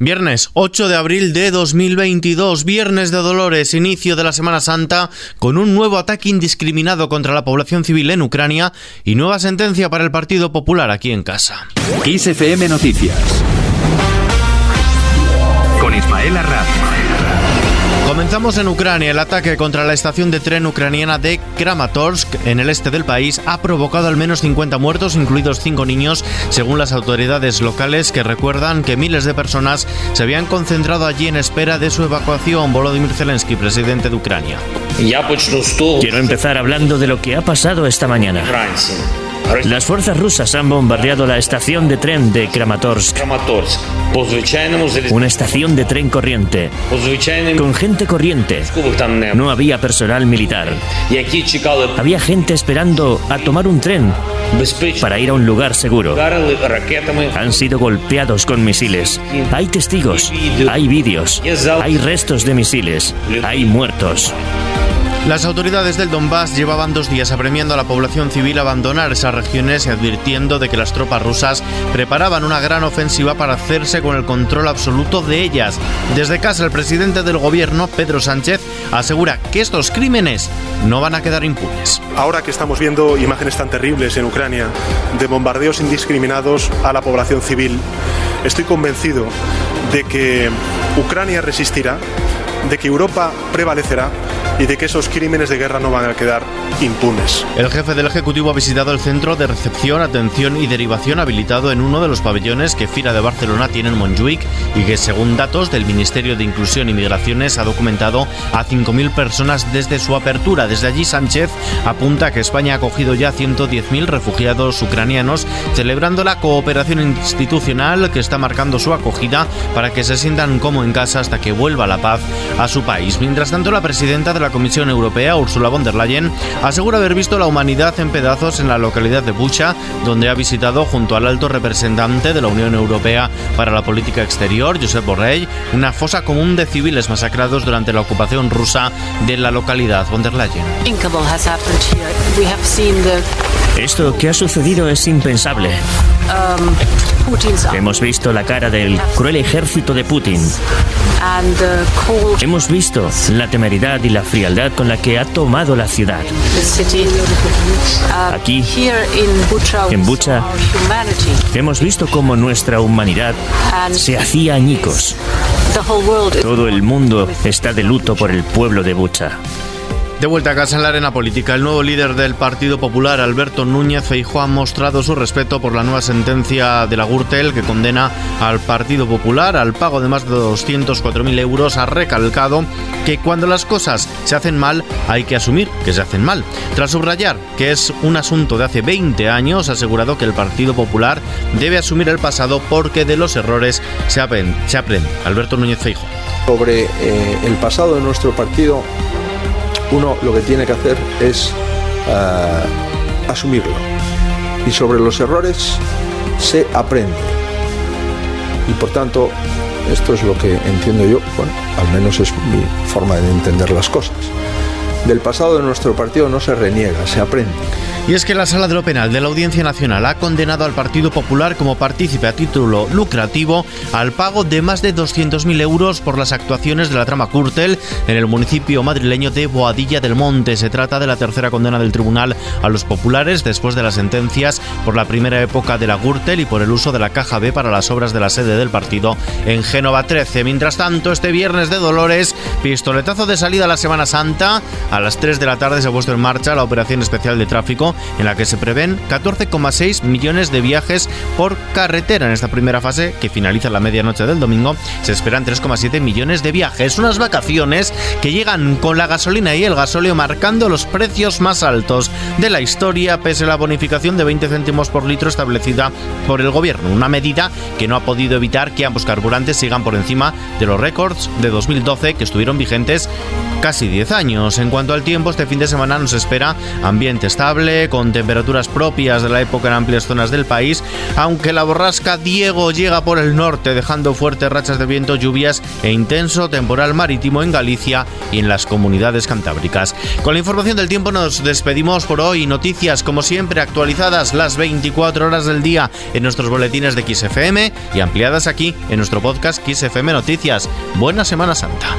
Viernes 8 de abril de 2022, Viernes de Dolores, inicio de la Semana Santa, con un nuevo ataque indiscriminado contra la población civil en Ucrania y nueva sentencia para el Partido Popular aquí en casa. XFM Noticias. Con Ismael Arranz. Comenzamos en Ucrania. El ataque contra la estación de tren ucraniana de Kramatorsk, en el este del país, ha provocado al menos 50 muertos, incluidos 5 niños, según las autoridades locales que recuerdan que miles de personas se habían concentrado allí en espera de su evacuación. Volodymyr Zelensky, presidente de Ucrania. Quiero empezar hablando de lo que ha pasado esta mañana. Las fuerzas rusas han bombardeado la estación de tren de Kramatorsk. Una estación de tren corriente. Con gente corriente. No había personal militar. Había gente esperando a tomar un tren para ir a un lugar seguro. Han sido golpeados con misiles. Hay testigos, hay vídeos, hay restos de misiles, hay muertos. Las autoridades del Donbass llevaban dos días apremiando a la población civil a abandonar esas regiones y advirtiendo de que las tropas rusas preparaban una gran ofensiva para hacerse con el control absoluto de ellas. Desde casa, el presidente del gobierno, Pedro Sánchez, asegura que estos crímenes no van a quedar impunes. Ahora que estamos viendo imágenes tan terribles en Ucrania de bombardeos indiscriminados a la población civil, estoy convencido de que Ucrania resistirá, de que Europa prevalecerá y de que esos crímenes de guerra no van a quedar impunes. El jefe del Ejecutivo ha visitado el centro de recepción, atención y derivación habilitado en uno de los pabellones que Fira de Barcelona tiene en Montjuic y que según datos del Ministerio de Inclusión y Migraciones ha documentado a 5.000 personas desde su apertura. Desde allí Sánchez apunta que España ha acogido ya 110.000 refugiados ucranianos, celebrando la cooperación institucional que está marcando su acogida para que se sientan como en casa hasta que vuelva la paz a su país. Mientras tanto, la presidenta de la Comisión Europea, Ursula von der Leyen, asegura haber visto la humanidad en pedazos en la localidad de Bucha, donde ha visitado junto al alto representante de la Unión Europea para la política exterior, Josep Borrell, una fosa común de civiles masacrados durante la ocupación rusa de la localidad. Von der Leyen. Esto que ha sucedido es impensable. Hemos visto la cara del cruel ejército de Putin. Hemos visto la temeridad y la frialdad con la que ha tomado la ciudad. Aquí, en Bucha, hemos visto cómo nuestra humanidad se hacía añicos. Todo el mundo está de luto por el pueblo de Bucha. De vuelta a casa en la arena política, el nuevo líder del Partido Popular, Alberto Núñez Feijóo, ha mostrado su respeto por la nueva sentencia de la Gürtel que condena al Partido Popular al pago de más de 204.000 euros. Ha recalcado que cuando las cosas se hacen mal, hay que asumir que se hacen mal. Tras subrayar que es un asunto de hace 20 años, ha asegurado que el Partido Popular debe asumir el pasado porque de los errores se aprende. Alberto Núñez Feijóo. Sobre eh, el pasado de nuestro partido uno lo que tiene que hacer es uh, asumirlo. Y sobre los errores se aprende. Y por tanto, esto es lo que entiendo yo, bueno, al menos es mi forma de entender las cosas. Del pasado de nuestro partido no se reniega, se aprende. Y es que la Sala de lo Penal de la Audiencia Nacional ha condenado al Partido Popular como partícipe a título lucrativo al pago de más de 200.000 euros por las actuaciones de la trama Curtel en el municipio madrileño de Boadilla del Monte. Se trata de la tercera condena del tribunal a los populares después de las sentencias por la primera época de la Gürtel y por el uso de la caja B para las obras de la sede del partido en Génova 13. Mientras tanto, este viernes de Dolores, pistoletazo de salida a la Semana Santa, a las 3 de la tarde se ha puesto en marcha la operación especial de tráfico en la que se prevén 14,6 millones de viajes por carretera. En esta primera fase, que finaliza la medianoche del domingo, se esperan 3,7 millones de viajes. Unas vacaciones que llegan con la gasolina y el gasóleo marcando los precios más altos de la historia, pese a la bonificación de 20 céntimos por litro establecida por el gobierno. Una medida que no ha podido evitar que ambos carburantes sigan por encima de los récords de 2012 que estuvieron vigentes casi 10 años. En cuanto al tiempo, este fin de semana nos espera ambiente estable, con temperaturas propias de la época en amplias zonas del país, aunque la borrasca Diego llega por el norte, dejando fuertes rachas de viento, lluvias e intenso temporal marítimo en Galicia y en las comunidades cantábricas. Con la información del tiempo nos despedimos por hoy. Noticias, como siempre, actualizadas las 24 horas del día en nuestros boletines de XFM y ampliadas aquí en nuestro podcast XFM Noticias. Buena Semana Santa.